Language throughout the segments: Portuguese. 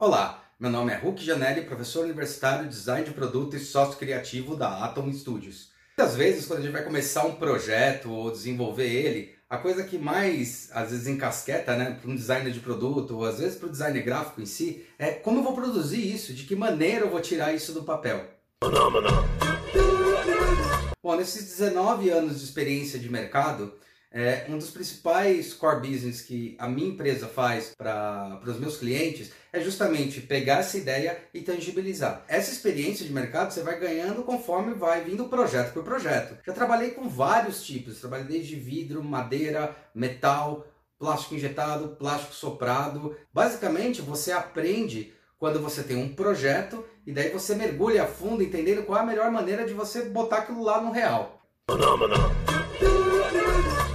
Olá, meu nome é Hulk Janelli, professor universitário de design de produto e sócio criativo da Atom Studios. Muitas vezes, quando a gente vai começar um projeto ou desenvolver ele, a coisa que mais às vezes encasqueta, né, para um designer de produto ou às vezes para o designer gráfico em si, é como eu vou produzir isso, de que maneira eu vou tirar isso do papel. Bom, nesses 19 anos de experiência de mercado, é, um dos principais core business que a minha empresa faz para os meus clientes é justamente pegar essa ideia e tangibilizar. Essa experiência de mercado você vai ganhando conforme vai vindo projeto por projeto. Já trabalhei com vários tipos, trabalhei desde vidro, madeira, metal, plástico injetado, plástico soprado. Basicamente, você aprende quando você tem um projeto e daí você mergulha a fundo entendendo qual é a melhor maneira de você botar aquilo lá no real.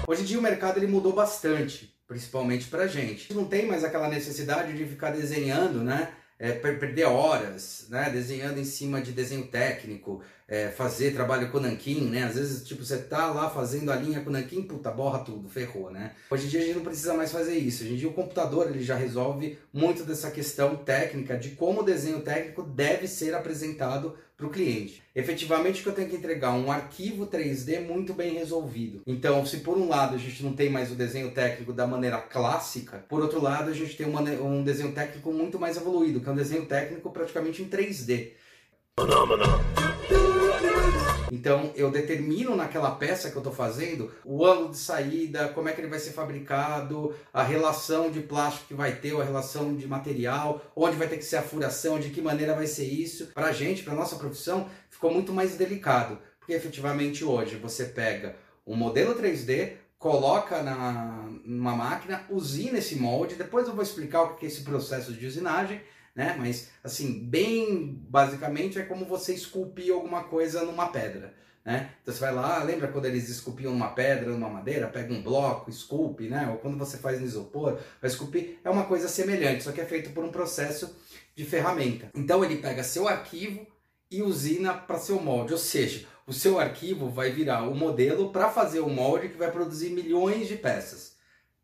Hoje em dia o mercado ele mudou bastante, principalmente para gente. Não tem mais aquela necessidade de ficar desenhando, né? É, perder horas, né? Desenhando em cima de desenho técnico, é, fazer trabalho com nanquim, né? Às vezes, tipo, você tá lá fazendo a linha com nanquim, puta, borra tudo, ferrou, né? Hoje em dia a gente não precisa mais fazer isso. Hoje em dia o computador ele já resolve muito dessa questão técnica de como o desenho técnico deve ser apresentado para o cliente. Efetivamente, que eu tenho que entregar um arquivo 3D muito bem resolvido. Então, se por um lado a gente não tem mais o desenho técnico da maneira clássica, por outro lado a gente tem uma, um desenho técnico muito mais evoluído, que é um desenho técnico praticamente em 3D. Então eu determino naquela peça que eu estou fazendo o ângulo de saída, como é que ele vai ser fabricado, a relação de plástico que vai ter, a relação de material, onde vai ter que ser a furação, de que maneira vai ser isso. Para a gente, para nossa profissão, ficou muito mais delicado, porque efetivamente hoje você pega um modelo 3D, coloca na, numa máquina, usina esse molde, depois eu vou explicar o que é esse processo de usinagem, né? Mas, assim, bem basicamente é como você esculpir alguma coisa numa pedra, né? Então você vai lá, lembra quando eles esculpiam uma pedra, numa madeira, pega um bloco, esculpe, né? Ou quando você faz no isopor, vai esculpir, é uma coisa semelhante, só que é feito por um processo de ferramenta. Então ele pega seu arquivo e usina para seu molde, ou seja, o seu arquivo vai virar o modelo para fazer o molde que vai produzir milhões de peças.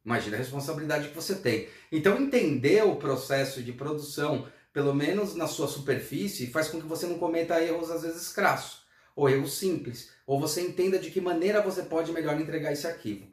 Imagina a responsabilidade que você tem. Então, entender o processo de produção, pelo menos na sua superfície, faz com que você não cometa erros às vezes crassos, ou erros simples, ou você entenda de que maneira você pode melhor entregar esse arquivo.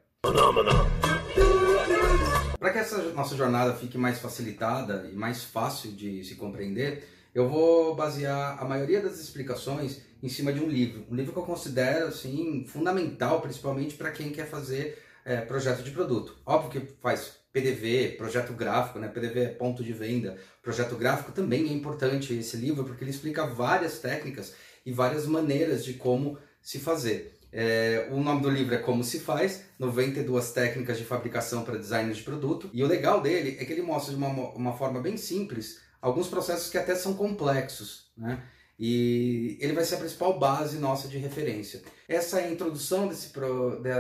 Para que essa nossa jornada fique mais facilitada e mais fácil de se compreender, eu vou basear a maioria das explicações em cima de um livro. Um livro que eu considero assim fundamental, principalmente para quem quer fazer é, projeto de produto. Óbvio que faz PDV, projeto gráfico, né? PDV é ponto de venda. Projeto gráfico também é importante esse livro porque ele explica várias técnicas e várias maneiras de como se fazer. É, o nome do livro é Como se faz, 92 técnicas de fabricação para design de produto. E o legal dele é que ele mostra de uma, uma forma bem simples alguns processos que até são complexos, né? E ele vai ser a principal base nossa de referência. Essa introdução desse pro, de,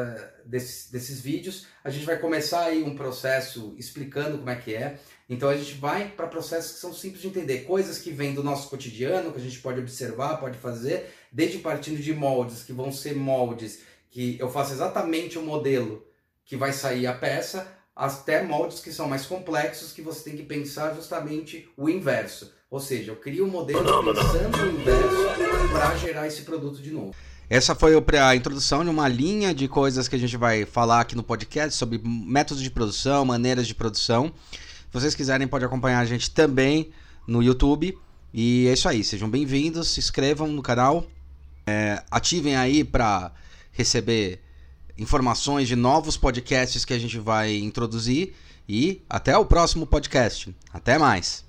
desses, desses vídeos. A gente vai começar aí um processo explicando como é que é. Então a gente vai para processos que são simples de entender, coisas que vêm do nosso cotidiano, que a gente pode observar, pode fazer, desde partindo de moldes, que vão ser moldes que eu faço exatamente o modelo que vai sair a peça, até moldes que são mais complexos, que você tem que pensar justamente o inverso ou seja, eu crio um modelo pensando no inverso para gerar esse produto de novo. Essa foi a introdução de uma linha de coisas que a gente vai falar aqui no podcast sobre métodos de produção, maneiras de produção. Se vocês quiserem, pode acompanhar a gente também no YouTube. E é isso aí, sejam bem-vindos, se inscrevam no canal, é, ativem aí para receber informações de novos podcasts que a gente vai introduzir. E até o próximo podcast. Até mais!